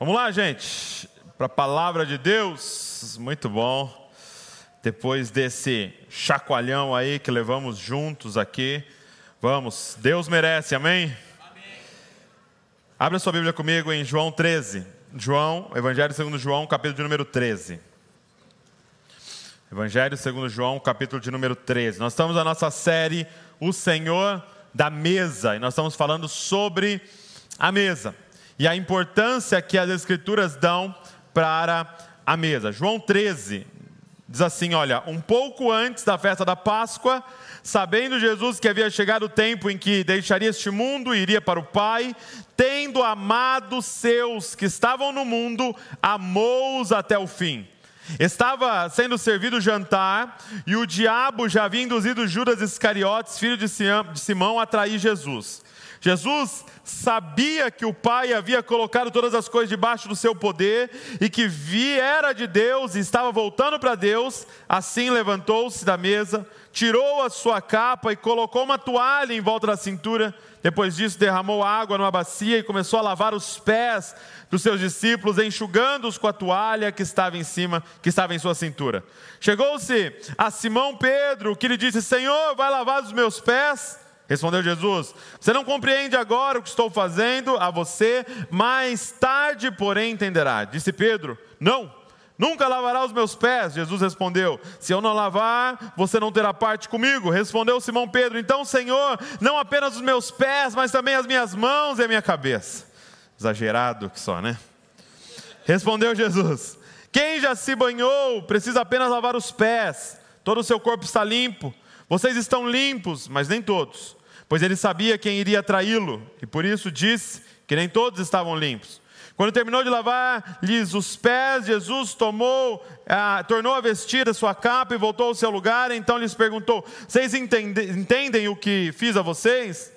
Vamos lá, gente, para a palavra de Deus. Muito bom. Depois desse chacoalhão aí que levamos juntos aqui, vamos. Deus merece, amém? amém. Abra sua Bíblia comigo em João 13. João, Evangelho segundo João, capítulo de número 13. Evangelho segundo João, capítulo de número 13. Nós estamos na nossa série O Senhor da Mesa e nós estamos falando sobre a mesa e a importância que as Escrituras dão para a mesa. João 13 diz assim: Olha, um pouco antes da festa da Páscoa, sabendo Jesus que havia chegado o tempo em que deixaria este mundo e iria para o Pai, tendo amado seus que estavam no mundo, amou-os até o fim. Estava sendo servido o jantar e o diabo já havia induzido Judas Iscariotes, filho de Simão, a trair Jesus. Jesus sabia que o Pai havia colocado todas as coisas debaixo do seu poder e que viera de Deus e estava voltando para Deus, assim levantou-se da mesa, tirou a sua capa e colocou uma toalha em volta da cintura. Depois disso, derramou água numa bacia e começou a lavar os pés dos seus discípulos, enxugando-os com a toalha que estava em cima, que estava em sua cintura. Chegou-se a Simão Pedro, que lhe disse: Senhor, vai lavar os meus pés? Respondeu Jesus: Você não compreende agora o que estou fazendo a você, mais tarde, porém, entenderá. Disse Pedro: Não, nunca lavará os meus pés. Jesus respondeu: Se eu não lavar, você não terá parte comigo. Respondeu Simão Pedro: Então, Senhor, não apenas os meus pés, mas também as minhas mãos e a minha cabeça. Exagerado que só, né? Respondeu Jesus: Quem já se banhou precisa apenas lavar os pés, todo o seu corpo está limpo. Vocês estão limpos, mas nem todos pois ele sabia quem iria traí-lo, e por isso disse que nem todos estavam limpos. Quando terminou de lavar-lhes os pés, Jesus tomou, ah, tornou a vestir a sua capa e voltou ao seu lugar. Então lhes perguntou: Vocês entendem, entendem o que fiz a vocês?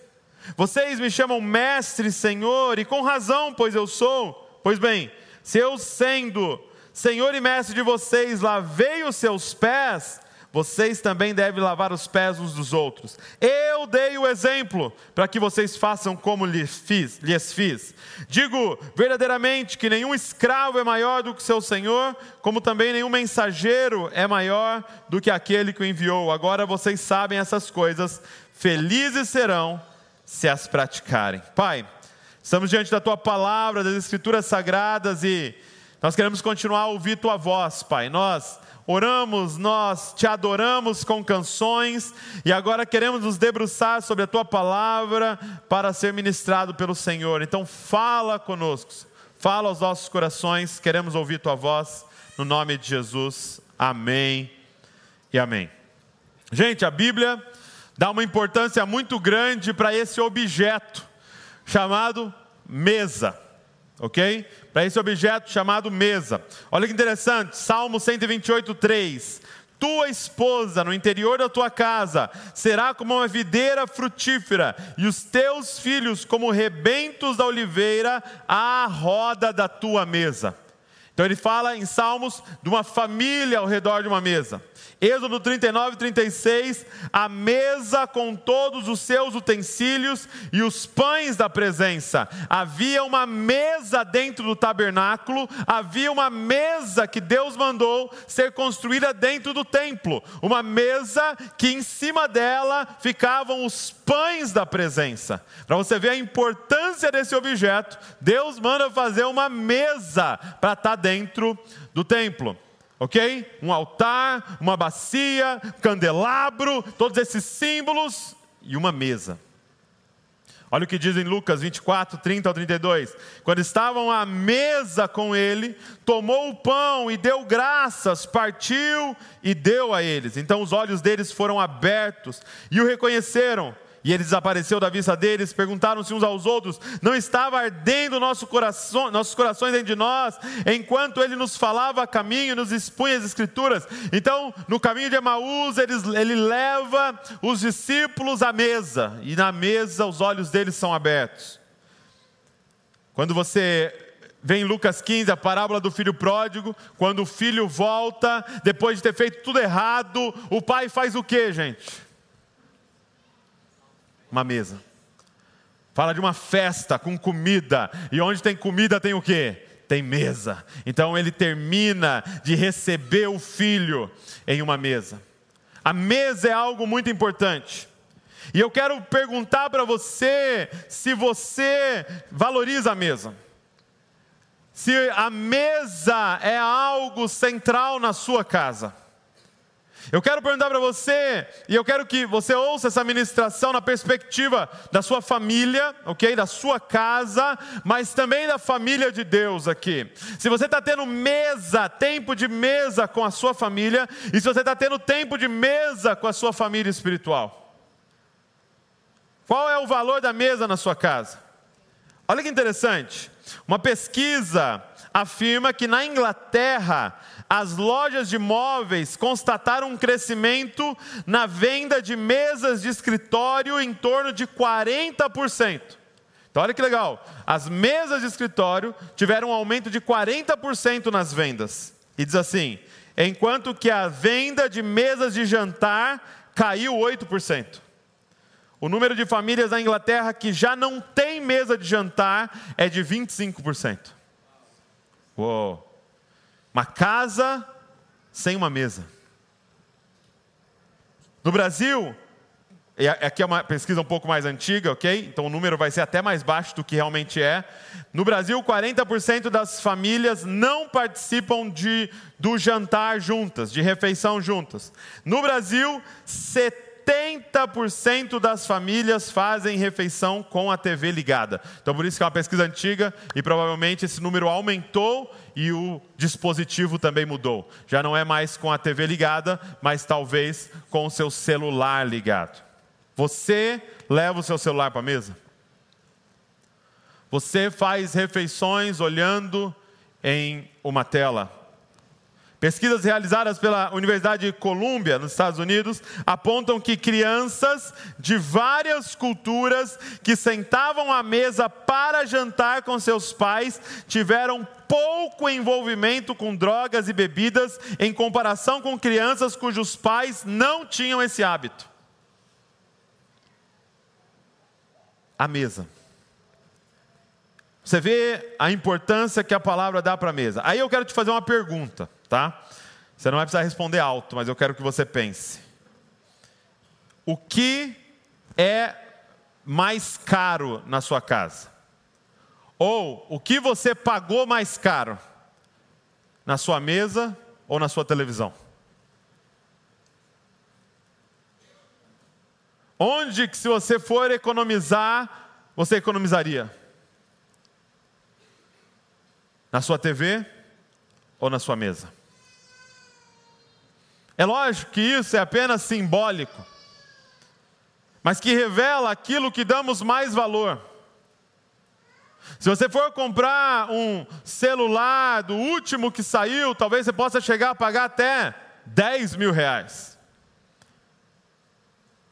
Vocês me chamam mestre, senhor, e com razão, pois eu sou. Pois bem, se eu sendo senhor e mestre de vocês lavei os seus pés, vocês também devem lavar os pés uns dos outros. Eu dei o exemplo para que vocês façam como lhes fiz, lhes fiz. Digo verdadeiramente que nenhum escravo é maior do que seu senhor, como também nenhum mensageiro é maior do que aquele que o enviou. Agora vocês sabem essas coisas, felizes serão se as praticarem. Pai, estamos diante da tua palavra, das escrituras sagradas e nós queremos continuar a ouvir tua voz, Pai. Nós oramos, nós te adoramos com canções e agora queremos nos debruçar sobre a tua palavra para ser ministrado pelo Senhor. Então, fala conosco, fala aos nossos corações, queremos ouvir tua voz, no nome de Jesus. Amém e amém. Gente, a Bíblia dá uma importância muito grande para esse objeto chamado mesa ok? Para esse objeto chamado mesa. Olha que interessante, Salmo 128, 3. Tua esposa no interior da tua casa será como uma videira frutífera, e os teus filhos como rebentos da oliveira à roda da tua mesa. Então ele fala em Salmos de uma família ao redor de uma mesa. Êxodo 39, 36, a mesa com todos os seus utensílios e os pães da presença. Havia uma mesa dentro do tabernáculo, havia uma mesa que Deus mandou ser construída dentro do templo. Uma mesa que em cima dela ficavam os pães da presença. Para você ver a importância desse objeto, Deus manda fazer uma mesa para estar tá dentro do templo ok? Um altar, uma bacia, candelabro, todos esses símbolos e uma mesa. Olha o que diz em Lucas 24, 30 ao 32. Quando estavam à mesa com ele, tomou o pão e deu graças, partiu e deu a eles. Então os olhos deles foram abertos e o reconheceram e ele desapareceu da vista deles, perguntaram-se uns aos outros: não estava ardendo nosso coração, nossos corações dentro de nós, enquanto ele nos falava a caminho, nos expunha as Escrituras? Então, no caminho de Emaús, ele, ele leva os discípulos à mesa, e na mesa os olhos deles são abertos. Quando você vem em Lucas 15, a parábola do filho pródigo, quando o filho volta, depois de ter feito tudo errado, o pai faz o que, gente? Uma mesa. Fala de uma festa com comida. E onde tem comida tem o quê? tem mesa. Então ele termina de receber o filho em uma mesa. A mesa é algo muito importante. E eu quero perguntar para você se você valoriza a mesa. Se a mesa é algo central na sua casa. Eu quero perguntar para você, e eu quero que você ouça essa ministração na perspectiva da sua família, ok? Da sua casa, mas também da família de Deus aqui. Se você está tendo mesa, tempo de mesa com a sua família, e se você está tendo tempo de mesa com a sua família espiritual. Qual é o valor da mesa na sua casa? Olha que interessante. Uma pesquisa afirma que na Inglaterra as lojas de móveis constataram um crescimento na venda de mesas de escritório em torno de 40%. Então, olha que legal. As mesas de escritório tiveram um aumento de 40% nas vendas. E diz assim: enquanto que a venda de mesas de jantar caiu 8%. O número de famílias na Inglaterra que já não tem mesa de jantar é de 25%. Uou. Uma casa sem uma mesa. No Brasil, aqui é uma pesquisa um pouco mais antiga, ok? Então o número vai ser até mais baixo do que realmente é. No Brasil, 40% das famílias não participam de, do jantar juntas, de refeição juntas. No Brasil, 70 70% das famílias fazem refeição com a TV ligada. Então, por isso que é uma pesquisa antiga e provavelmente esse número aumentou e o dispositivo também mudou. Já não é mais com a TV ligada, mas talvez com o seu celular ligado. Você leva o seu celular para a mesa? Você faz refeições olhando em uma tela? Pesquisas realizadas pela Universidade de Colômbia, nos Estados Unidos, apontam que crianças de várias culturas que sentavam à mesa para jantar com seus pais tiveram pouco envolvimento com drogas e bebidas em comparação com crianças cujos pais não tinham esse hábito. A mesa. Você vê a importância que a palavra dá para a mesa. Aí eu quero te fazer uma pergunta tá? Você não vai precisar responder alto, mas eu quero que você pense. O que é mais caro na sua casa? Ou o que você pagou mais caro? Na sua mesa ou na sua televisão? Onde que se você for economizar, você economizaria? Na sua TV ou na sua mesa? É lógico que isso é apenas simbólico, mas que revela aquilo que damos mais valor. Se você for comprar um celular do último que saiu, talvez você possa chegar a pagar até 10 mil reais.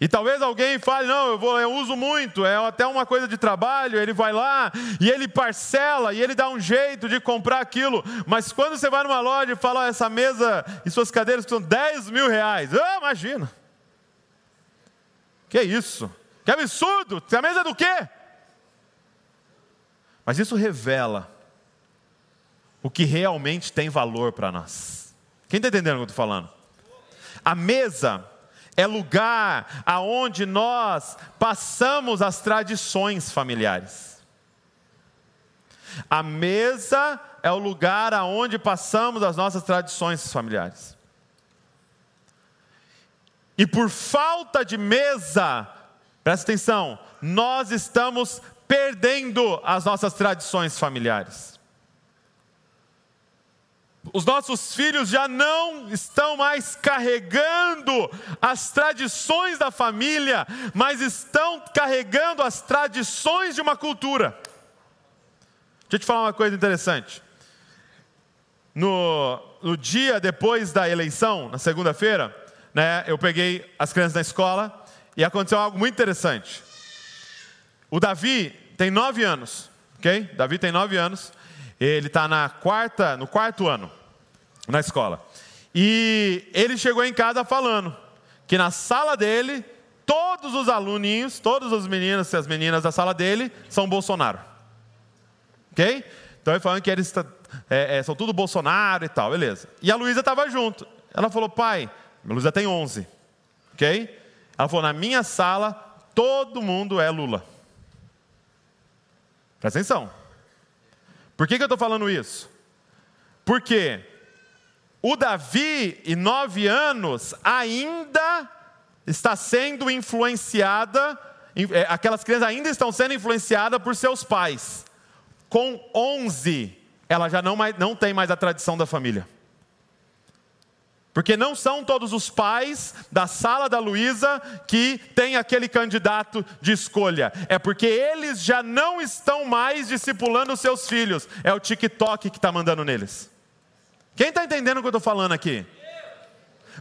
E talvez alguém fale, não, eu, vou, eu uso muito, é até uma coisa de trabalho, ele vai lá e ele parcela e ele dá um jeito de comprar aquilo. Mas quando você vai numa loja e fala, oh, essa mesa e suas cadeiras custam 10 mil reais, ah, imagina. Que isso? Que absurdo! A mesa é do quê? Mas isso revela o que realmente tem valor para nós. Quem está entendendo o que eu estou falando? A mesa é lugar aonde nós passamos as tradições familiares. A mesa é o lugar aonde passamos as nossas tradições familiares. E por falta de mesa, presta atenção, nós estamos perdendo as nossas tradições familiares. Os nossos filhos já não estão mais carregando as tradições da família, mas estão carregando as tradições de uma cultura. Deixa eu te falar uma coisa interessante. No, no dia depois da eleição, na segunda-feira, né, eu peguei as crianças na escola e aconteceu algo muito interessante. O Davi tem nove anos, ok? Davi tem nove anos. Ele está na quarta, no quarto ano na escola. E ele chegou em casa falando que na sala dele, todos os aluninhos, todas as meninas e as meninas da sala dele são Bolsonaro. Ok? Então Então, falando que eles é, é, são tudo Bolsonaro e tal, beleza. E a Luísa estava junto. Ela falou, pai, a Luísa tem 11, ok? Ela falou, na minha sala, todo mundo é Lula. Presta atenção. Por que, que eu estou falando isso? Porque o Davi, em nove anos, ainda está sendo influenciada, é, aquelas crianças ainda estão sendo influenciadas por seus pais. Com onze, ela já não, mais, não tem mais a tradição da família. Porque não são todos os pais da sala da Luísa que tem aquele candidato de escolha. É porque eles já não estão mais discipulando seus filhos. É o TikTok que está mandando neles. Quem está entendendo o que eu estou falando aqui?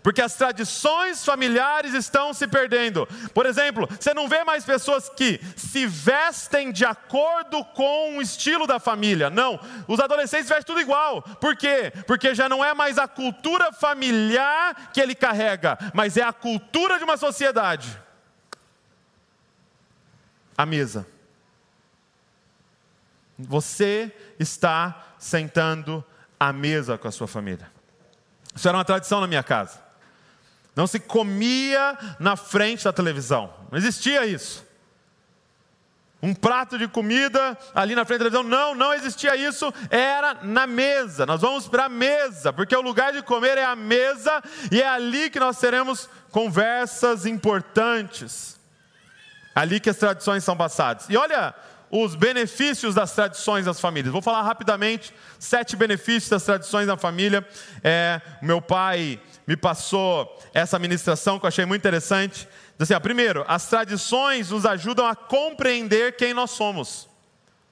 porque as tradições familiares estão se perdendo. Por exemplo, você não vê mais pessoas que se vestem de acordo com o estilo da família. Não, os adolescentes vestem tudo igual. Por quê? Porque já não é mais a cultura familiar que ele carrega, mas é a cultura de uma sociedade. A mesa. Você está sentando à mesa com a sua família. Isso era uma tradição na minha casa. Não se comia na frente da televisão. Não existia isso. Um prato de comida ali na frente da televisão. Não, não existia isso. Era na mesa. Nós vamos para a mesa, porque o lugar de comer é a mesa e é ali que nós teremos conversas importantes. Ali que as tradições são passadas. E olha os benefícios das tradições das famílias. Vou falar rapidamente sete benefícios das tradições da família. É, meu pai me passou essa ministração que eu achei muito interessante. Diz assim, ó, primeiro, as tradições nos ajudam a compreender quem nós somos.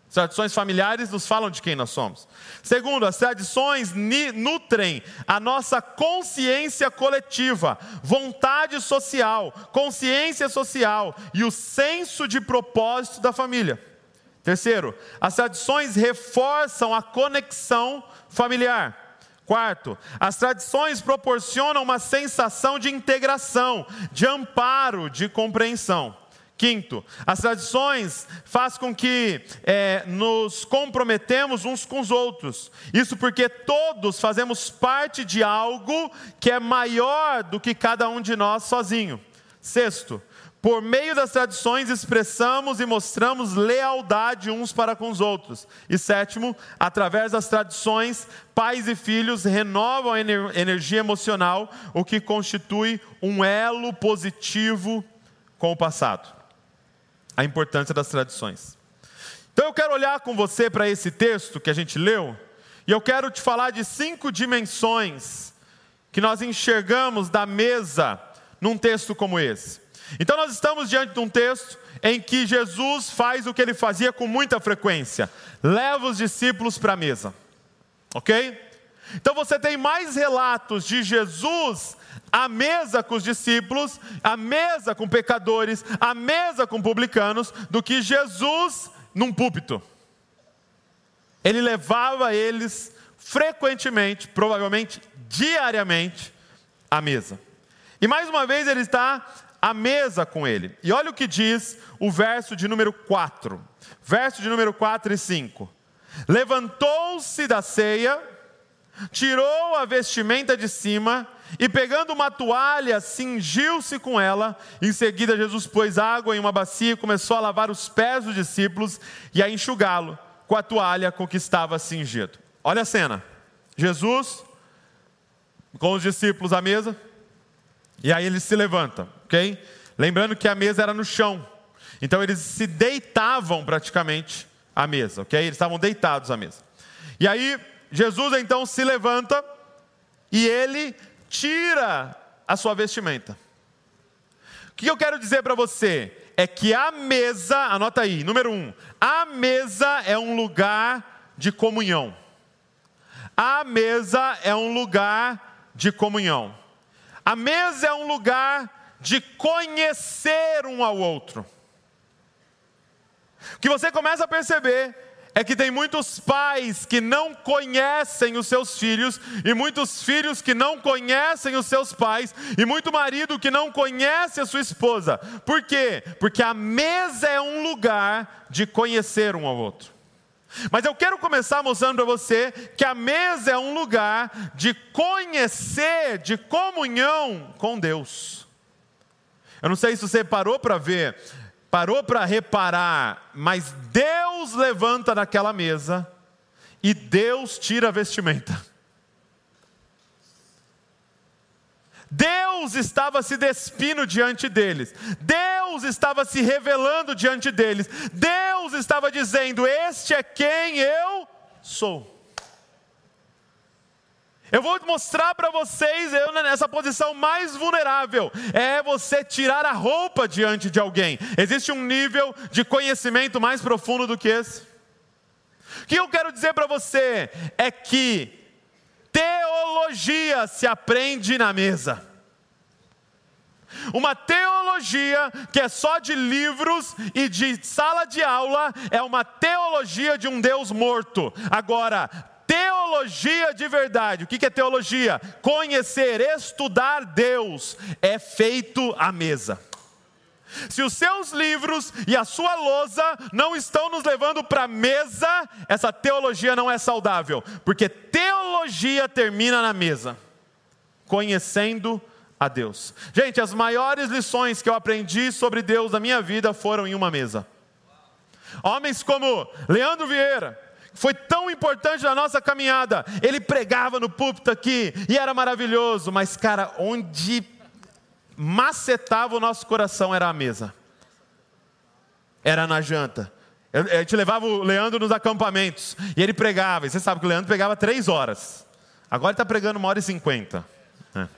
As tradições familiares nos falam de quem nós somos. Segundo, as tradições nutrem a nossa consciência coletiva, vontade social, consciência social e o senso de propósito da família. Terceiro, as tradições reforçam a conexão familiar. Quarto, as tradições proporcionam uma sensação de integração, de amparo, de compreensão. Quinto, as tradições fazem com que é, nos comprometemos uns com os outros. Isso porque todos fazemos parte de algo que é maior do que cada um de nós sozinho. Sexto, por meio das tradições, expressamos e mostramos lealdade uns para com os outros. E sétimo, através das tradições, pais e filhos renovam a energia emocional, o que constitui um elo positivo com o passado. A importância das tradições. Então eu quero olhar com você para esse texto que a gente leu, e eu quero te falar de cinco dimensões que nós enxergamos da mesa num texto como esse. Então nós estamos diante de um texto em que Jesus faz o que ele fazia com muita frequência: leva os discípulos para a mesa. Ok? Então você tem mais relatos de Jesus à mesa com os discípulos, à mesa com pecadores, à mesa com publicanos, do que Jesus num púlpito. Ele levava eles frequentemente, provavelmente diariamente, à mesa. E mais uma vez ele está à mesa com ele. E olha o que diz o verso de número 4. Verso de número 4 e 5. Levantou-se da ceia, tirou a vestimenta de cima e, pegando uma toalha, cingiu-se com ela. Em seguida, Jesus pôs água em uma bacia e começou a lavar os pés dos discípulos e a enxugá-lo com a toalha com que estava cingido. Olha a cena: Jesus com os discípulos à mesa, e aí ele se levanta ok? Lembrando que a mesa era no chão. Então eles se deitavam praticamente à mesa, ok? Eles estavam deitados à mesa. E aí Jesus então se levanta e ele tira a sua vestimenta. O que eu quero dizer para você é que a mesa, anota aí, número um, a mesa é um lugar de comunhão. A mesa é um lugar de comunhão. A mesa é um lugar de conhecer um ao outro. O que você começa a perceber é que tem muitos pais que não conhecem os seus filhos, e muitos filhos que não conhecem os seus pais, e muito marido que não conhece a sua esposa. Por quê? Porque a mesa é um lugar de conhecer um ao outro. Mas eu quero começar mostrando para você que a mesa é um lugar de conhecer, de comunhão com Deus. Eu não sei se você parou para ver, parou para reparar, mas Deus levanta daquela mesa e Deus tira a vestimenta. Deus estava se despindo diante deles, Deus estava se revelando diante deles, Deus estava dizendo: Este é quem eu sou. Eu vou mostrar para vocês, eu nessa posição mais vulnerável, é você tirar a roupa diante de alguém. Existe um nível de conhecimento mais profundo do que esse? O que eu quero dizer para você é que teologia se aprende na mesa. Uma teologia que é só de livros e de sala de aula é uma teologia de um Deus morto. Agora, teologia de verdade, o que é teologia? Conhecer, estudar Deus, é feito à mesa. Se os seus livros e a sua lousa não estão nos levando para a mesa, essa teologia não é saudável, porque teologia termina na mesa, conhecendo a Deus. Gente, as maiores lições que eu aprendi sobre Deus na minha vida foram em uma mesa. Homens como Leandro Vieira, foi tão importante na nossa caminhada. Ele pregava no púlpito aqui e era maravilhoso, mas cara, onde macetava o nosso coração era a mesa. Era na janta. A gente levava o Leandro nos acampamentos e ele pregava. E você sabe que o Leandro pregava três horas. Agora ele está pregando uma hora e cinquenta. É.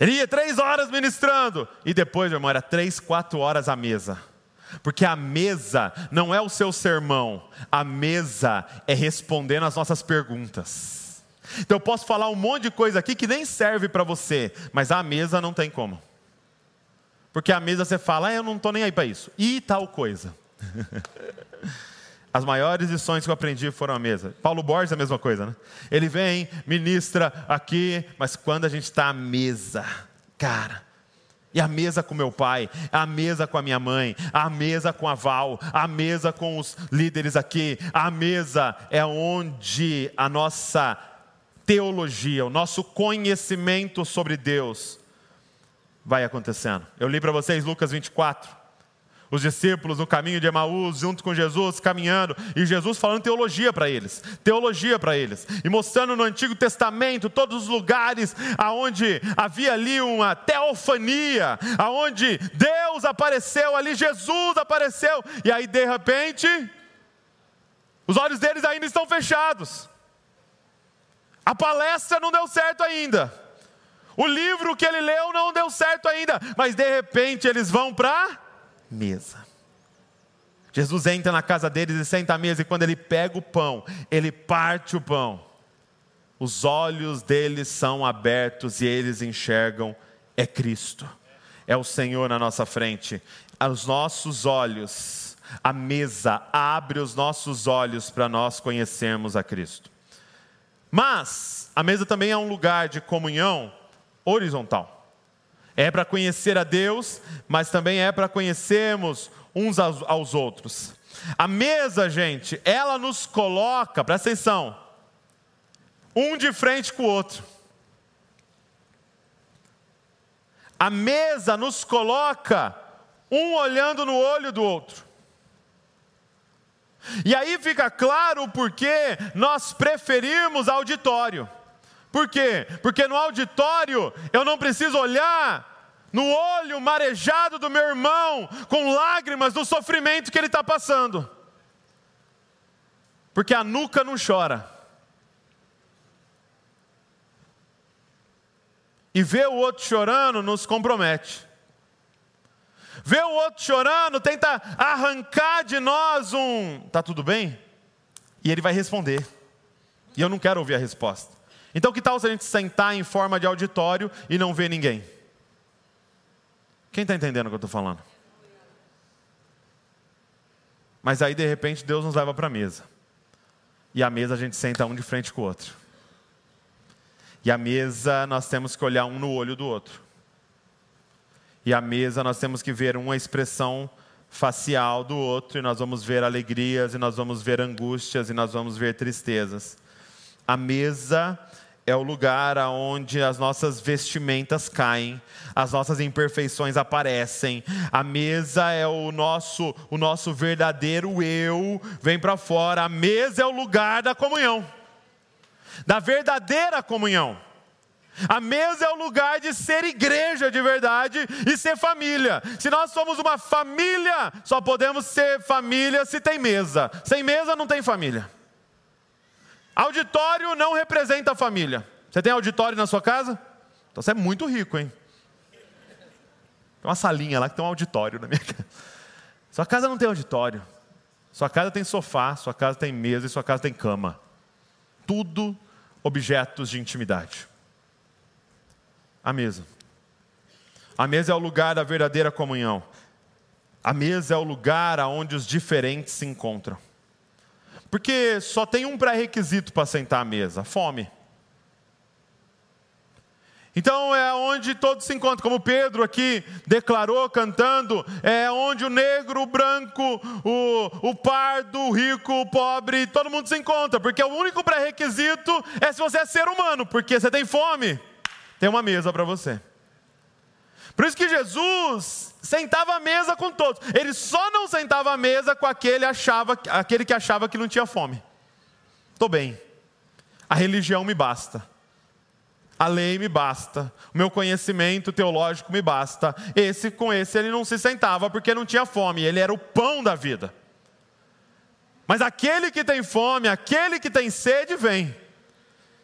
Ele ia três horas ministrando. E depois, meu irmão, era três, quatro horas à mesa. Porque a mesa não é o seu sermão, a mesa é respondendo as nossas perguntas. Então eu posso falar um monte de coisa aqui que nem serve para você, mas a mesa não tem como. Porque a mesa você fala, ah, eu não estou nem aí para isso. E tal coisa. As maiores lições que eu aprendi foram a mesa. Paulo Borges é a mesma coisa, né? Ele vem, ministra aqui, mas quando a gente está à mesa, cara, e a mesa com meu pai, a mesa com a minha mãe, a mesa com a Val, a mesa com os líderes aqui, a mesa é onde a nossa teologia, o nosso conhecimento sobre Deus vai acontecendo. Eu li para vocês Lucas 24 os discípulos no caminho de Emaús, junto com Jesus, caminhando, e Jesus falando teologia para eles, teologia para eles, e mostrando no Antigo Testamento todos os lugares aonde havia ali uma teofania, aonde Deus apareceu ali, Jesus apareceu, e aí de repente, os olhos deles ainda estão fechados, a palestra não deu certo ainda, o livro que ele leu não deu certo ainda, mas de repente eles vão para mesa. Jesus entra na casa deles e senta à mesa, e quando ele pega o pão, ele parte o pão. Os olhos deles são abertos e eles enxergam: é Cristo, é o Senhor na nossa frente. Os nossos olhos, a mesa abre os nossos olhos para nós conhecermos a Cristo. Mas a mesa também é um lugar de comunhão horizontal. É para conhecer a Deus, mas também é para conhecermos uns aos, aos outros. A mesa, gente, ela nos coloca, presta atenção, um de frente com o outro. A mesa nos coloca um olhando no olho do outro. E aí fica claro o porquê nós preferimos auditório. Por quê? Porque no auditório eu não preciso olhar no olho marejado do meu irmão, com lágrimas do sofrimento que ele está passando. Porque a nuca não chora. E ver o outro chorando nos compromete. Ver o outro chorando tenta arrancar de nós um. Tá tudo bem? E ele vai responder. E eu não quero ouvir a resposta. Então, que tal se a gente sentar em forma de auditório e não ver ninguém? Quem está entendendo o que eu estou falando? Mas aí, de repente, Deus nos leva para a mesa. E a mesa a gente senta um de frente com o outro. E a mesa nós temos que olhar um no olho do outro. E a mesa nós temos que ver uma expressão facial do outro, e nós vamos ver alegrias, e nós vamos ver angústias, e nós vamos ver tristezas. A mesa é o lugar onde as nossas vestimentas caem, as nossas imperfeições aparecem. A mesa é o nosso, o nosso verdadeiro eu vem para fora. A mesa é o lugar da comunhão, da verdadeira comunhão. A mesa é o lugar de ser igreja de verdade e ser família. Se nós somos uma família, só podemos ser família se tem mesa. Sem mesa não tem família. Auditório não representa a família. Você tem auditório na sua casa? Então você é muito rico, hein? Tem uma salinha lá que tem um auditório na minha casa. Sua casa não tem auditório. Sua casa tem sofá, sua casa tem mesa e sua casa tem cama. Tudo objetos de intimidade. A mesa. A mesa é o lugar da verdadeira comunhão. A mesa é o lugar onde os diferentes se encontram. Porque só tem um pré-requisito para sentar à mesa: fome. Então é onde todos se encontram, como Pedro aqui declarou cantando, é onde o negro, o branco, o, o pardo, o rico, o pobre, todo mundo se encontra, porque o único pré-requisito é se você é ser humano, porque você tem fome, tem uma mesa para você. Por isso que Jesus sentava à mesa com todos. Ele só não sentava à mesa com aquele, achava, aquele que achava que não tinha fome. Estou bem. A religião me basta. A lei me basta. O meu conhecimento teológico me basta. Esse com esse ele não se sentava porque não tinha fome. Ele era o pão da vida. Mas aquele que tem fome, aquele que tem sede, vem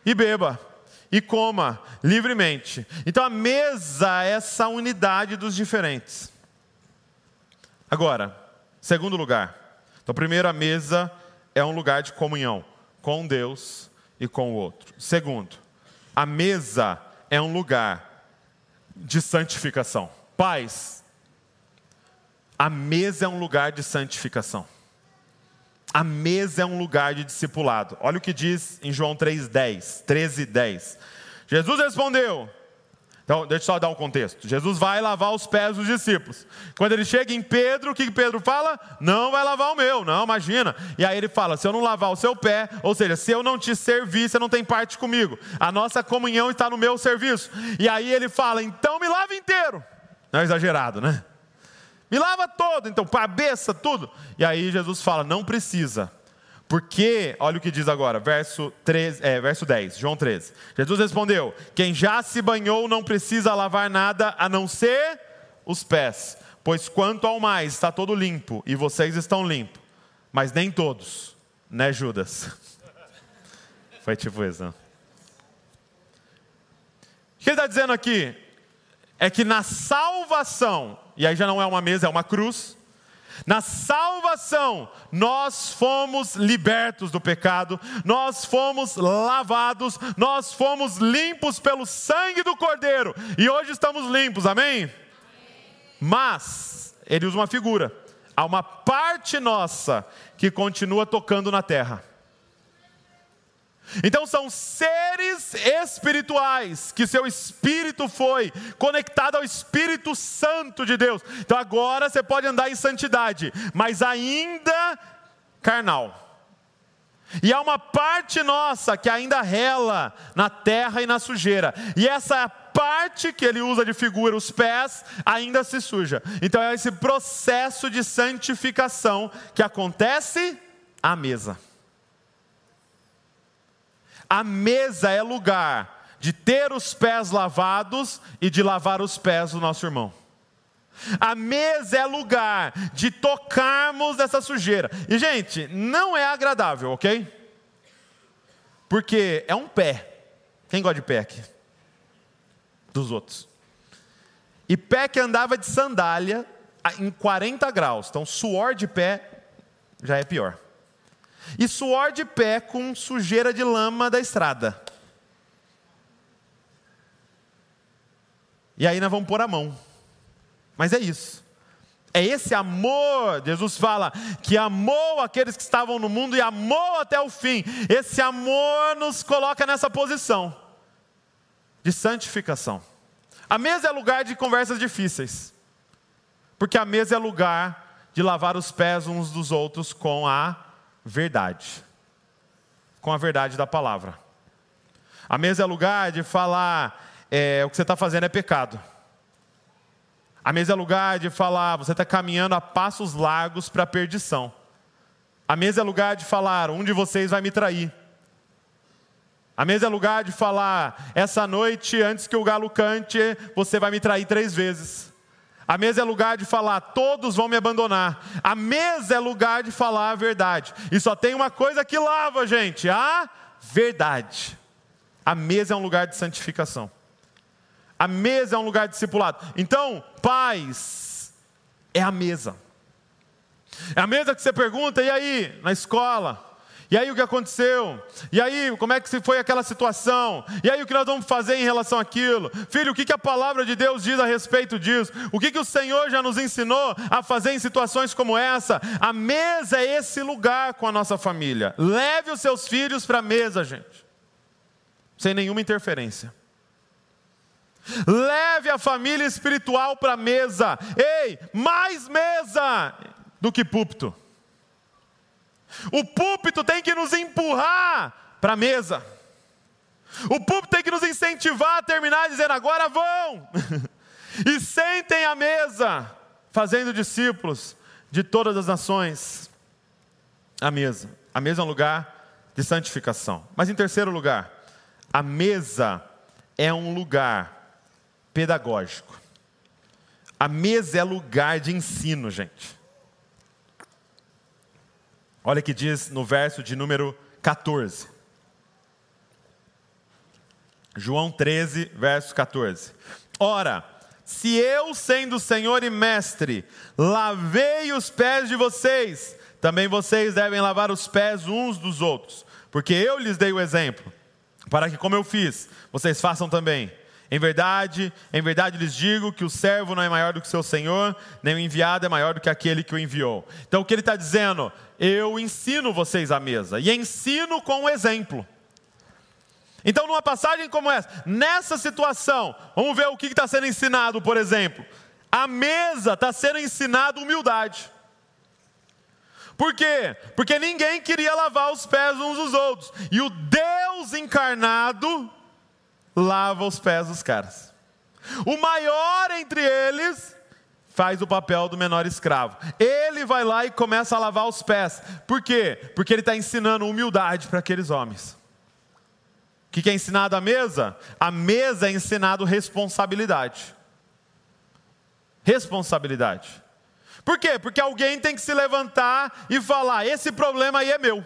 e beba e coma livremente. Então a mesa é essa unidade dos diferentes. Agora, segundo lugar. Então, primeiro, a mesa é um lugar de comunhão com Deus e com o outro. Segundo, a mesa é um lugar de santificação. Pais, a mesa é um lugar de santificação. A mesa é um lugar de discipulado. Olha o que diz em João 3:10, 13:10. Jesus respondeu: então, deixa eu só dar um contexto. Jesus vai lavar os pés dos discípulos. Quando ele chega em Pedro, o que Pedro fala? Não vai lavar o meu, não, imagina. E aí ele fala: se eu não lavar o seu pé, ou seja, se eu não te servir, você não tem parte comigo. A nossa comunhão está no meu serviço. E aí ele fala: então me lava inteiro. Não é exagerado, né? Me lava todo, então, cabeça, tudo. E aí Jesus fala: não precisa. Porque, olha o que diz agora, verso, 13, é, verso 10, João 13. Jesus respondeu: Quem já se banhou não precisa lavar nada a não ser os pés, pois quanto ao mais está todo limpo, e vocês estão limpos, mas nem todos, né, Judas? Foi tipo isso. Não? O que ele está dizendo aqui? É que na salvação e aí já não é uma mesa, é uma cruz. Na salvação, nós fomos libertos do pecado, nós fomos lavados, nós fomos limpos pelo sangue do Cordeiro, e hoje estamos limpos, amém? Mas, ele usa uma figura, há uma parte nossa que continua tocando na terra. Então são seres espirituais que seu espírito foi conectado ao Espírito Santo de Deus. Então agora você pode andar em santidade, mas ainda carnal. E há uma parte nossa que ainda rela na terra e na sujeira. E essa parte que ele usa de figura, os pés, ainda se suja. Então é esse processo de santificação que acontece à mesa. A mesa é lugar de ter os pés lavados e de lavar os pés do nosso irmão. A mesa é lugar de tocarmos essa sujeira. E, gente, não é agradável, ok? Porque é um pé. Quem gosta de pé aqui? Dos outros. E pé que andava de sandália em 40 graus. Então, suor de pé já é pior e suor de pé com sujeira de lama da estrada. E aí nós vamos pôr a mão. Mas é isso. É esse amor, Jesus fala, que amou aqueles que estavam no mundo e amou até o fim. Esse amor nos coloca nessa posição de santificação. A mesa é lugar de conversas difíceis, porque a mesa é lugar de lavar os pés uns dos outros com a verdade. Com a verdade da palavra. A mesa é lugar de falar é, o que você está fazendo é pecado. A mesa é lugar de falar você está caminhando a passos largos para a perdição. A mesa é lugar de falar um de vocês vai me trair. A mesa é lugar de falar essa noite, antes que o galo cante, você vai me trair três vezes. A mesa é lugar de falar, todos vão me abandonar. A mesa é lugar de falar a verdade. E só tem uma coisa que lava, gente: a verdade. A mesa é um lugar de santificação. A mesa é um lugar discipulado. Então, paz é a mesa. É a mesa que você pergunta, e aí, na escola? E aí o que aconteceu? E aí, como é que foi aquela situação? E aí o que nós vamos fazer em relação àquilo? Filho, o que, que a palavra de Deus diz a respeito disso? O que, que o Senhor já nos ensinou a fazer em situações como essa? A mesa é esse lugar com a nossa família. Leve os seus filhos para a mesa, gente. Sem nenhuma interferência. Leve a família espiritual para a mesa. Ei, mais mesa do que púlpito. O púlpito tem que nos empurrar para a mesa. O púlpito tem que nos incentivar a terminar dizendo: agora vão. e sentem à mesa, fazendo discípulos de todas as nações. A mesa. A mesa é um lugar de santificação. Mas em terceiro lugar, a mesa é um lugar pedagógico. A mesa é lugar de ensino, gente. Olha que diz no verso de número 14. João 13, verso 14. Ora, se eu, sendo Senhor e Mestre, lavei os pés de vocês, também vocês devem lavar os pés uns dos outros, porque eu lhes dei o exemplo, para que, como eu fiz, vocês façam também. Em verdade, em verdade lhes digo que o servo não é maior do que seu senhor, nem o enviado é maior do que aquele que o enviou. Então o que ele está dizendo? Eu ensino vocês a mesa, e ensino com o exemplo. Então, numa passagem como essa, nessa situação, vamos ver o que está sendo ensinado, por exemplo. A mesa está sendo ensinado humildade. Por quê? Porque ninguém queria lavar os pés uns dos outros. E o Deus encarnado lava os pés dos caras. O maior entre eles faz o papel do menor escravo. Ele vai lá e começa a lavar os pés. Por quê? Porque ele está ensinando humildade para aqueles homens. O que é ensinado à mesa? A mesa é ensinado responsabilidade. Responsabilidade. Por quê? Porque alguém tem que se levantar e falar: esse problema aí é meu.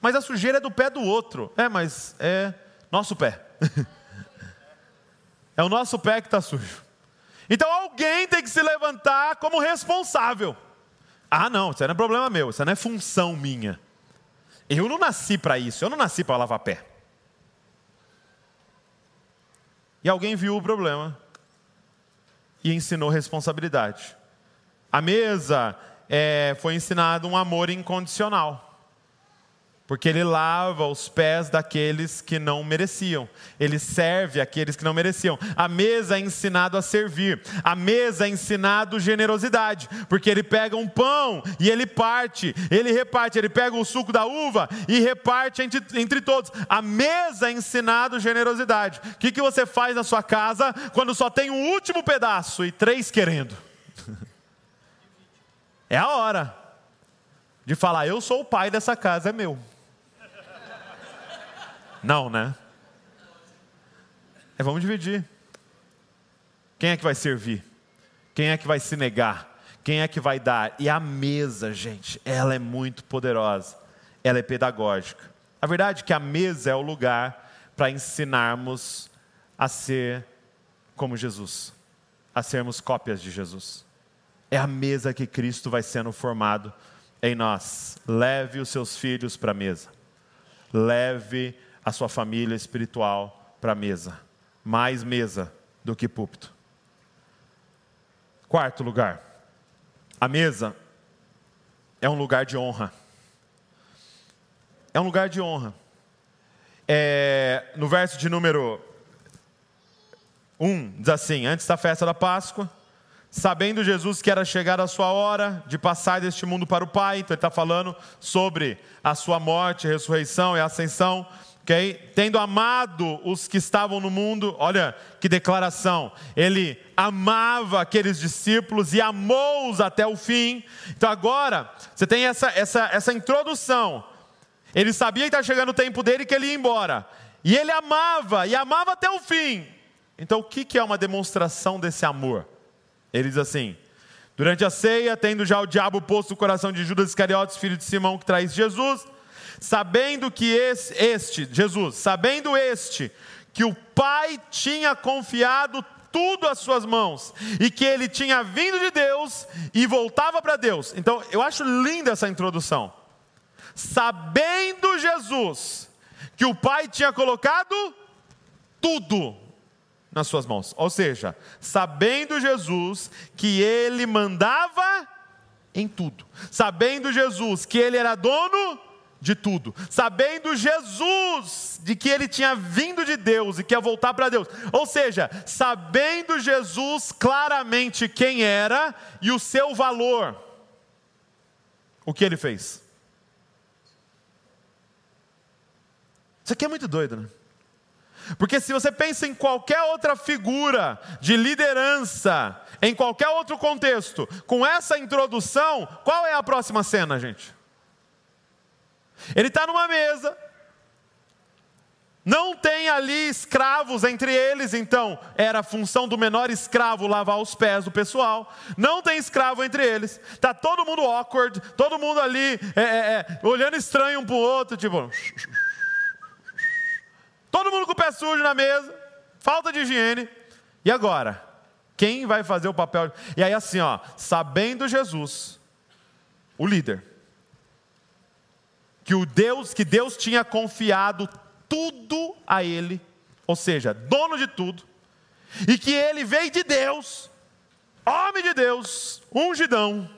Mas a sujeira é do pé do outro. É, mas é nosso pé. é o nosso pé que está sujo. Então alguém tem que se levantar como responsável. Ah, não, isso não é problema meu, isso não é função minha. Eu não nasci para isso, eu não nasci para lavar pé. E alguém viu o problema e ensinou responsabilidade. A mesa é, foi ensinado um amor incondicional porque ele lava os pés daqueles que não mereciam, ele serve aqueles que não mereciam. A mesa é ensinado a servir, a mesa é ensinado generosidade, porque ele pega um pão e ele parte, ele reparte, ele pega o suco da uva e reparte entre, entre todos. A mesa é ensinado generosidade. O que, que você faz na sua casa quando só tem um último pedaço e três querendo? É a hora de falar: eu sou o pai dessa casa, é meu. Não, né? É, vamos dividir. Quem é que vai servir? Quem é que vai se negar? Quem é que vai dar? E a mesa, gente, ela é muito poderosa. Ela é pedagógica. A verdade é que a mesa é o lugar para ensinarmos a ser como Jesus, a sermos cópias de Jesus. É a mesa que Cristo vai sendo formado em nós. Leve os seus filhos para a mesa. Leve a sua família espiritual para a mesa. Mais mesa do que púlpito. Quarto lugar. A mesa é um lugar de honra. É um lugar de honra. É, no verso de número 1, diz assim: Antes da festa da Páscoa, sabendo Jesus que era chegada a sua hora de passar deste mundo para o Pai, então ele está falando sobre a sua morte, ressurreição e ascensão. Tendo amado os que estavam no mundo, olha que declaração, ele amava aqueles discípulos e amou-os até o fim. Então agora, você tem essa, essa, essa introdução. Ele sabia que está chegando o tempo dele que ele ia embora. E ele amava, e amava até o fim. Então o que, que é uma demonstração desse amor? Ele diz assim: Durante a ceia, tendo já o diabo posto no coração de Judas Iscariotes, filho de Simão, que traz Jesus, sabendo que este, Jesus, sabendo este, que o Pai tinha confiado tudo às suas mãos e que ele tinha vindo de Deus e voltava para Deus. Então, eu acho linda essa introdução. Sabendo Jesus que o Pai tinha colocado tudo nas suas mãos. Ou seja, sabendo Jesus que ele mandava em tudo. Sabendo Jesus que ele era dono de tudo. Sabendo Jesus de que ele tinha vindo de Deus e que ia voltar para Deus. Ou seja, sabendo Jesus claramente quem era e o seu valor. O que ele fez? Isso aqui é muito doido, né? Porque se você pensa em qualquer outra figura de liderança, em qualquer outro contexto, com essa introdução, qual é a próxima cena, gente? Ele está numa mesa, não tem ali escravos entre eles, então era a função do menor escravo lavar os pés do pessoal. Não tem escravo entre eles. Está todo mundo awkward, todo mundo ali é, é, é, olhando estranho um para o outro, tipo. Todo mundo com o pé sujo na mesa, falta de higiene. E agora? Quem vai fazer o papel? E aí, assim, ó, sabendo Jesus, o líder, que o Deus, que Deus tinha confiado tudo a ele, ou seja, dono de tudo, e que ele veio de Deus, homem de Deus, ungidão,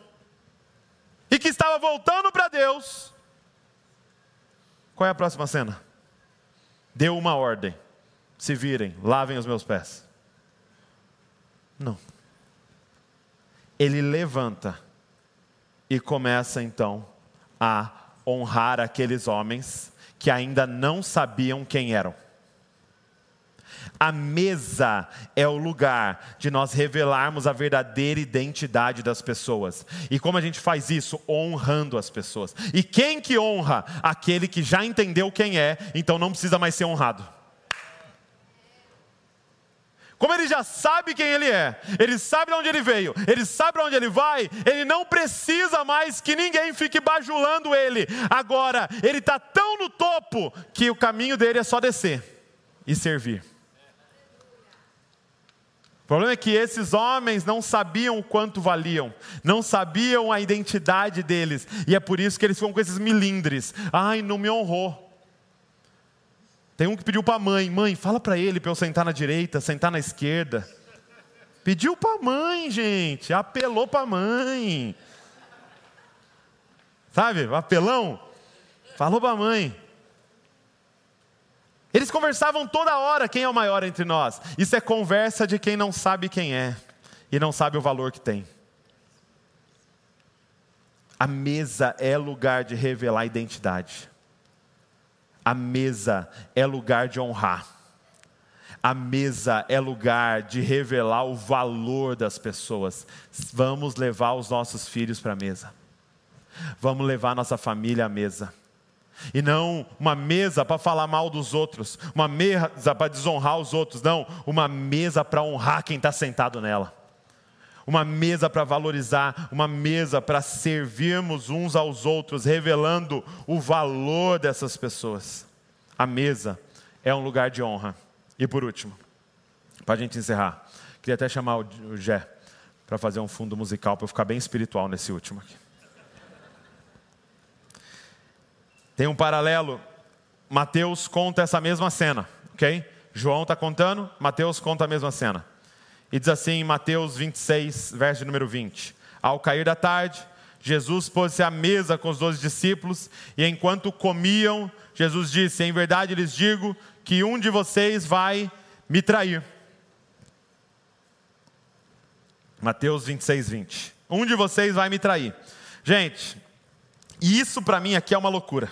e que estava voltando para Deus. Qual é a próxima cena? deu uma ordem: se virem, lavem os meus pés. Não. Ele levanta e começa então a honrar aqueles homens que ainda não sabiam quem eram. A mesa é o lugar de nós revelarmos a verdadeira identidade das pessoas. E como a gente faz isso? Honrando as pessoas. E quem que honra? Aquele que já entendeu quem é, então não precisa mais ser honrado. Como ele já sabe quem ele é, ele sabe de onde ele veio, ele sabe para onde ele vai, ele não precisa mais que ninguém fique bajulando ele. Agora, ele está tão no topo que o caminho dele é só descer e servir. O problema é que esses homens não sabiam o quanto valiam, não sabiam a identidade deles, e é por isso que eles ficam com esses milindres. Ai, não me honrou. Tem um que pediu para a mãe: mãe, fala para ele para eu sentar na direita, sentar na esquerda. Pediu para a mãe, gente, apelou para a mãe. Sabe, apelão? Falou para a mãe. Eles conversavam toda hora quem é o maior entre nós. Isso é conversa de quem não sabe quem é e não sabe o valor que tem. A mesa é lugar de revelar identidade. A mesa é lugar de honrar. A mesa é lugar de revelar o valor das pessoas. Vamos levar os nossos filhos para a mesa. Vamos levar nossa família à mesa. E não uma mesa para falar mal dos outros, uma mesa para desonrar os outros, não, uma mesa para honrar quem está sentado nela. Uma mesa para valorizar, uma mesa para servirmos uns aos outros, revelando o valor dessas pessoas. A mesa é um lugar de honra. E por último, para a gente encerrar, queria até chamar o Jé para fazer um fundo musical para eu ficar bem espiritual nesse último aqui. Tem um paralelo. Mateus conta essa mesma cena, ok? João está contando, Mateus conta a mesma cena. E diz assim em Mateus 26, verso número 20: Ao cair da tarde, Jesus pôs-se à mesa com os doze discípulos, e enquanto comiam, Jesus disse: Em verdade lhes digo que um de vocês vai me trair. Mateus 26, 20. Um de vocês vai me trair. Gente, isso para mim aqui é uma loucura.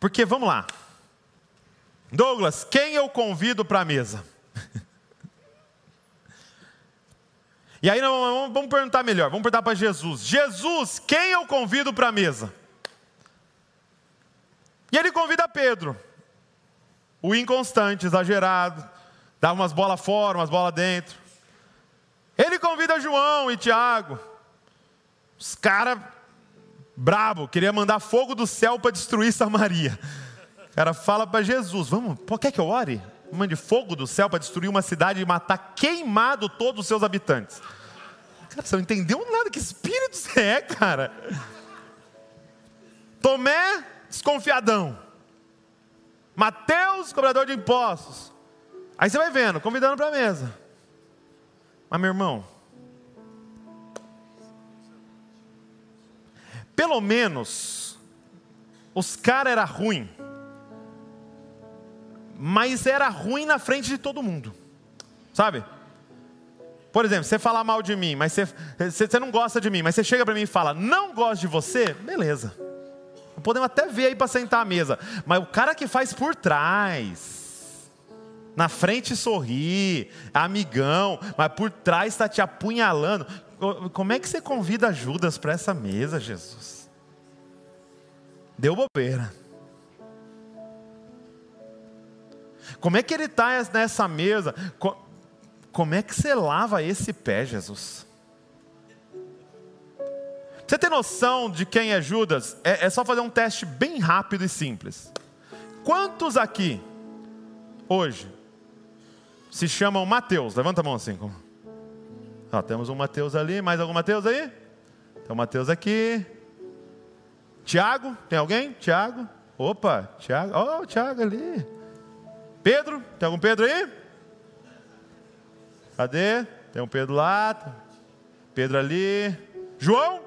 Porque vamos lá. Douglas, quem eu convido para a mesa? e aí vamos perguntar melhor, vamos perguntar para Jesus. Jesus, quem eu convido para a mesa? E ele convida Pedro, o inconstante, exagerado, dá umas bolas fora, umas bolas dentro. Ele convida João e Tiago. Os caras brabo, queria mandar fogo do céu para destruir Samaria. Cara fala para Jesus: Vamos, pô, quer que eu ore? Mande fogo do céu para destruir uma cidade e matar queimado todos os seus habitantes. Cara, você não entendeu nada. Que espírito você é, cara? Tomé, desconfiadão. Mateus, cobrador de impostos. Aí você vai vendo, convidando para a mesa. Mas, meu irmão, pelo menos, os caras eram ruins, mas era ruim na frente de todo mundo, sabe? Por exemplo, você falar mal de mim, mas você, você não gosta de mim, mas você chega para mim e fala, não gosto de você, beleza. Podemos até ver aí para sentar à mesa, mas o cara que faz por trás, na frente sorri, amigão, mas por trás está te apunhalando. Como é que você convida Judas para essa mesa, Jesus? Deu bobeira. Como é que ele está nessa mesa? Como é que você lava esse pé, Jesus? Você tem noção de quem é Judas? É, é só fazer um teste bem rápido e simples. Quantos aqui, hoje, se chamam Mateus. Levanta a mão assim. Ó, temos um Mateus ali, mais algum Mateus aí? Tem um Mateus aqui. Tiago, tem alguém? Tiago? Opa, Tiago. Ó, oh, Tiago ali. Pedro, tem algum Pedro aí? Cadê? Tem um Pedro lá. Pedro ali. João?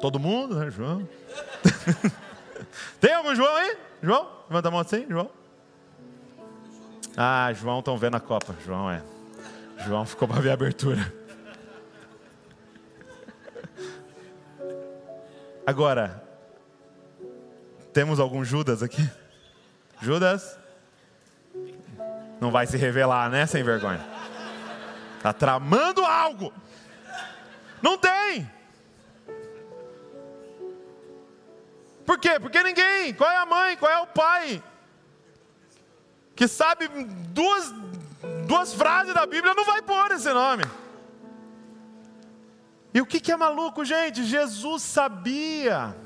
Todo mundo, né? João. tem algum João aí? João? Levanta a mão assim, João. Ah, João estão vendo a Copa. João é. João ficou para ver a abertura. Agora, temos algum Judas aqui? Judas? Não vai se revelar, né, sem vergonha? Está tramando algo. Não tem. Por quê? Porque ninguém. Qual é a mãe? Qual é o pai? que sabe duas, duas frases da Bíblia, não vai pôr esse nome. E o que, que é maluco, gente? Jesus sabia.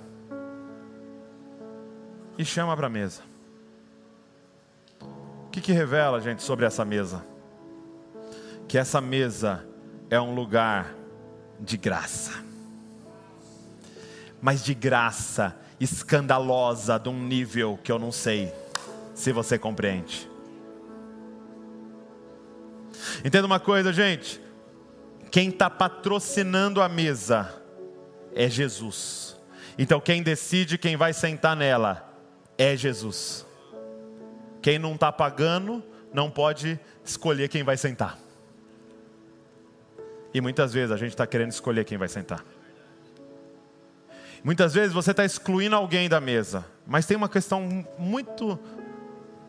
E chama para a mesa. Que, que revela, gente, sobre essa mesa? Que essa mesa é um lugar de graça. Mas de graça escandalosa, de um nível que eu não sei se você compreende. Entenda uma coisa, gente. Quem está patrocinando a mesa é Jesus. Então, quem decide quem vai sentar nela é Jesus. Quem não está pagando não pode escolher quem vai sentar. E muitas vezes a gente está querendo escolher quem vai sentar. Muitas vezes você está excluindo alguém da mesa, mas tem uma questão muito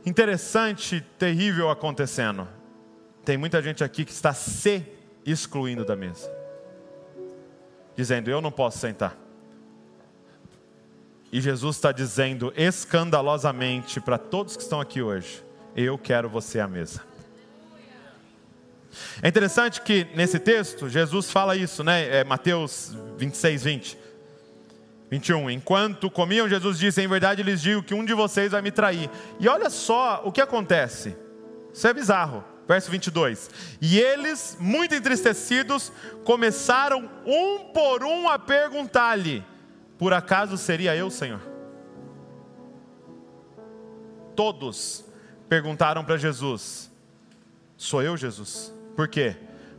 interessante, terrível acontecendo. Tem muita gente aqui que está se excluindo da mesa, dizendo: Eu não posso sentar. E Jesus está dizendo escandalosamente para todos que estão aqui hoje: Eu quero você à mesa. É interessante que nesse texto Jesus fala isso, né? É Mateus 26, 20. 21. Enquanto comiam, Jesus disse: Em verdade lhes digo que um de vocês vai me trair. E olha só o que acontece. Isso é bizarro. Verso 22. E eles, muito entristecidos, começaram um por um a perguntar-lhe: Por acaso seria eu, Senhor? Todos perguntaram para Jesus: Sou eu, Jesus? Por quê?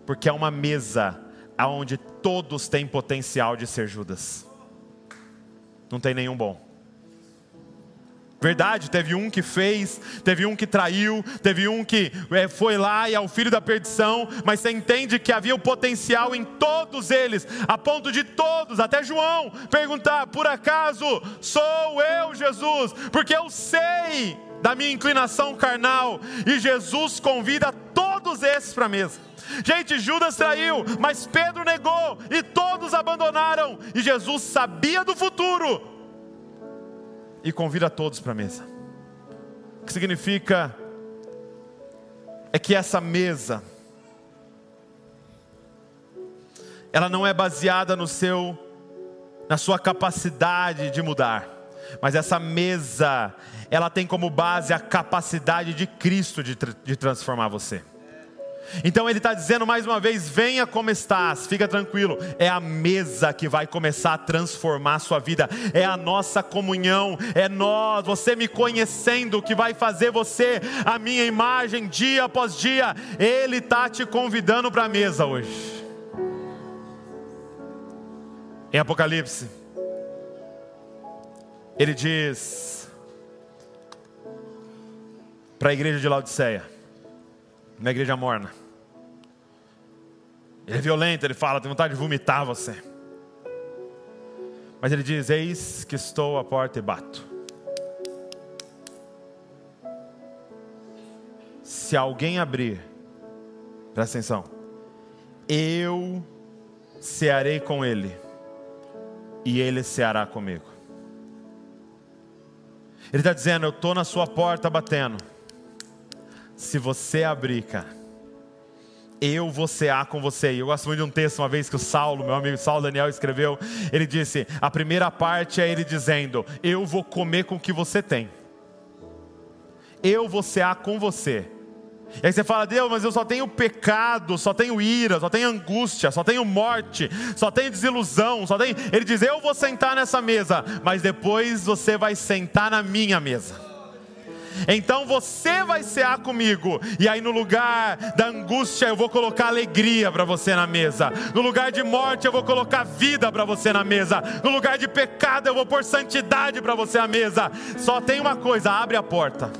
Porque é uma mesa onde todos têm potencial de ser Judas não tem nenhum bom. Verdade, teve um que fez, teve um que traiu, teve um que é, foi lá e é o filho da perdição, mas você entende que havia o potencial em todos eles, a ponto de todos, até João, perguntar: por acaso sou eu, Jesus? Porque eu sei da minha inclinação carnal, e Jesus convida todos esses para a mesa. Gente, Judas traiu, mas Pedro negou e todos abandonaram. E Jesus sabia do futuro e convida todos para a mesa. O que significa é que essa mesa ela não é baseada no seu na sua capacidade de mudar, mas essa mesa ela tem como base a capacidade de Cristo de, de transformar você. Então ele está dizendo mais uma vez: venha como estás, fica tranquilo. É a mesa que vai começar a transformar a sua vida, é a nossa comunhão, é nós, você me conhecendo, que vai fazer você a minha imagem dia após dia. Ele está te convidando para a mesa hoje. Em Apocalipse, ele diz para a igreja de Laodiceia, uma igreja morna. Ele é violento, ele fala, tem vontade de vomitar você. Mas ele diz: Eis que estou à porta e bato. Se alguém abrir, presta atenção, eu cearei com ele, e ele ceará comigo. Ele está dizendo: Eu estou na sua porta batendo. Se você abrir, cara, eu vou cear com você. E eu gosto muito de um texto, uma vez que o Saulo, meu amigo Saulo Daniel, escreveu. Ele disse: a primeira parte é ele dizendo: Eu vou comer com o que você tem. Eu vou cear com você. E aí você fala, Deus, mas eu só tenho pecado, só tenho ira, só tenho angústia, só tenho morte, só tenho desilusão, só tenho. Ele diz: Eu vou sentar nessa mesa, mas depois você vai sentar na minha mesa. Então você vai cear comigo, e aí no lugar da angústia eu vou colocar alegria para você na mesa, no lugar de morte eu vou colocar vida para você na mesa, no lugar de pecado eu vou pôr santidade para você na mesa. Só tem uma coisa: abre a porta.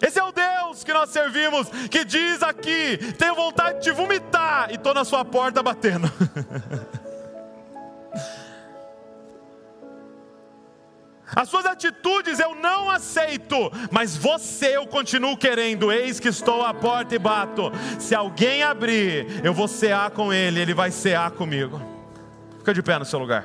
Esse é o Deus que nós servimos, que diz aqui: tenho vontade de vomitar, e estou na sua porta batendo. As suas atitudes eu não aceito, mas você eu continuo querendo. Eis que estou à porta e bato. Se alguém abrir, eu vou cear com ele, ele vai cear comigo. Fica de pé no seu lugar.